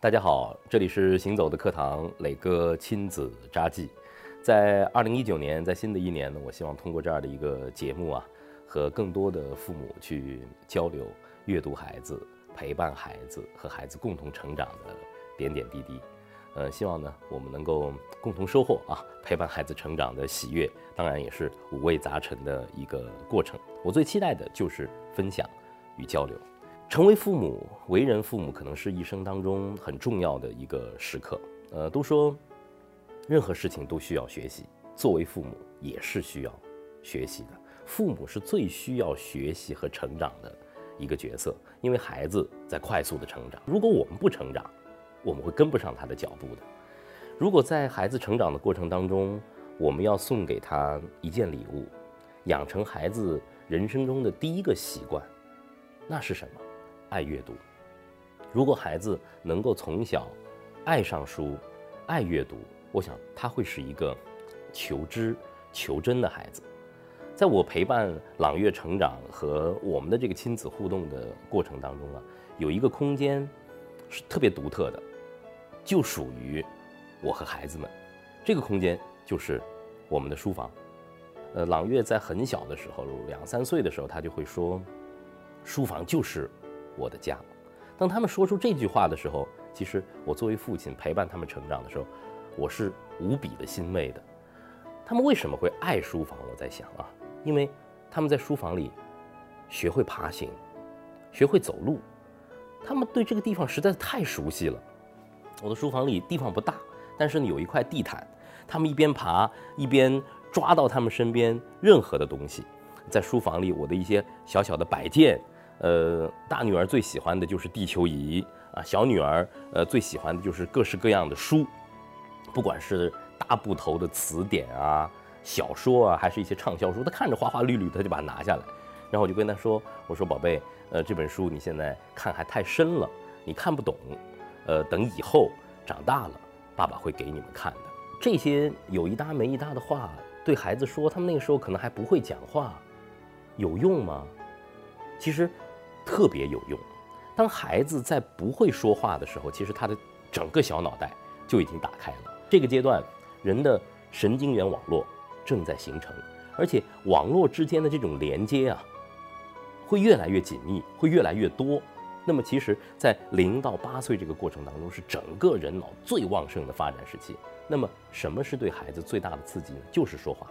大家好，这里是行走的课堂，磊哥亲子札记。在二零一九年，在新的一年呢，我希望通过这样的一个节目啊，和更多的父母去交流阅读孩子、陪伴孩子和孩子共同成长的点点滴滴。呃，希望呢，我们能够共同收获啊，陪伴孩子成长的喜悦，当然也是五味杂陈的一个过程。我最期待的就是分享与交流。成为父母，为人父母，可能是一生当中很重要的一个时刻。呃，都说任何事情都需要学习，作为父母也是需要学习的。父母是最需要学习和成长的一个角色，因为孩子在快速的成长，如果我们不成长，我们会跟不上他的脚步的。如果在孩子成长的过程当中，我们要送给他一件礼物，养成孩子人生中的第一个习惯，那是什么？爱阅读，如果孩子能够从小爱上书、爱阅读，我想他会是一个求知、求真的孩子。在我陪伴朗月成长和我们的这个亲子互动的过程当中啊，有一个空间是特别独特的，就属于我和孩子们。这个空间就是我们的书房。呃，朗月在很小的时候，两三岁的时候，他就会说，书房就是。我的家，当他们说出这句话的时候，其实我作为父亲陪伴他们成长的时候，我是无比的欣慰的。他们为什么会爱书房？我在想啊，因为他们在书房里学会爬行，学会走路，他们对这个地方实在是太熟悉了。我的书房里地方不大，但是呢有一块地毯，他们一边爬一边抓到他们身边任何的东西。在书房里，我的一些小小的摆件。呃，大女儿最喜欢的就是地球仪啊，小女儿呃最喜欢的就是各式各样的书，不管是大部头的词典啊、小说啊，还是一些畅销书，她看着花花绿绿，她就把它拿下来。然后我就跟她说：“我说宝贝，呃，这本书你现在看还太深了，你看不懂。呃，等以后长大了，爸爸会给你们看的。这些有一搭没一搭的话，对孩子说，他们那个时候可能还不会讲话，有用吗？其实。”特别有用。当孩子在不会说话的时候，其实他的整个小脑袋就已经打开了。这个阶段，人的神经元网络正在形成，而且网络之间的这种连接啊，会越来越紧密，会越来越多。那么，其实，在零到八岁这个过程当中，是整个人脑最旺盛的发展时期。那么，什么是对孩子最大的刺激呢？就是说话，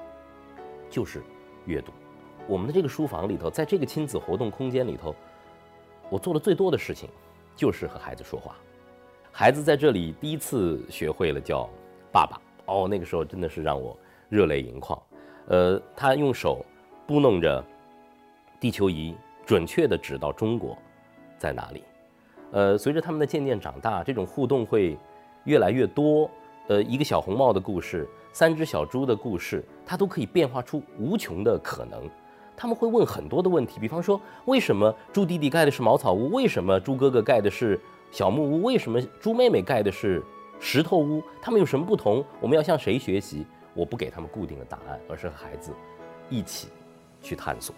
就是阅读。我们的这个书房里头，在这个亲子活动空间里头。我做的最多的事情，就是和孩子说话。孩子在这里第一次学会了叫爸爸哦，那个时候真的是让我热泪盈眶。呃，他用手拨弄着地球仪，准确的指到中国在哪里。呃，随着他们的渐渐长大，这种互动会越来越多。呃，一个小红帽的故事，三只小猪的故事，它都可以变化出无穷的可能。他们会问很多的问题，比方说，为什么猪弟弟盖的是茅草屋？为什么猪哥哥盖的是小木屋？为什么猪妹妹盖的是石头屋？他们有什么不同？我们要向谁学习？我不给他们固定的答案，而是和孩子一起去探索。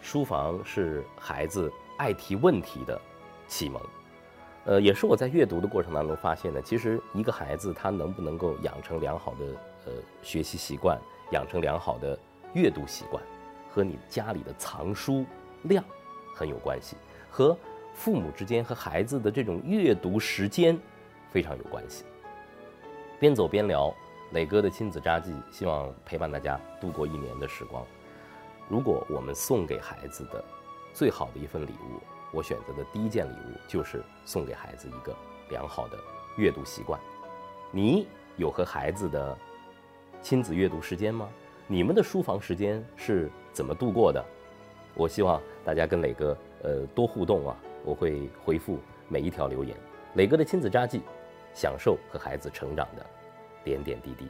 书房是孩子爱提问题的启蒙，呃，也是我在阅读的过程当中发现的。其实，一个孩子他能不能够养成良好的呃学习习惯，养成良好的阅读习惯？和你家里的藏书量很有关系，和父母之间和孩子的这种阅读时间非常有关系。边走边聊，磊哥的亲子札记，希望陪伴大家度过一年的时光。如果我们送给孩子的最好的一份礼物，我选择的第一件礼物就是送给孩子一个良好的阅读习惯。你有和孩子的亲子阅读时间吗？你们的书房时间是怎么度过的？我希望大家跟磊哥呃多互动啊，我会回复每一条留言。磊哥的亲子札记，享受和孩子成长的点点滴滴。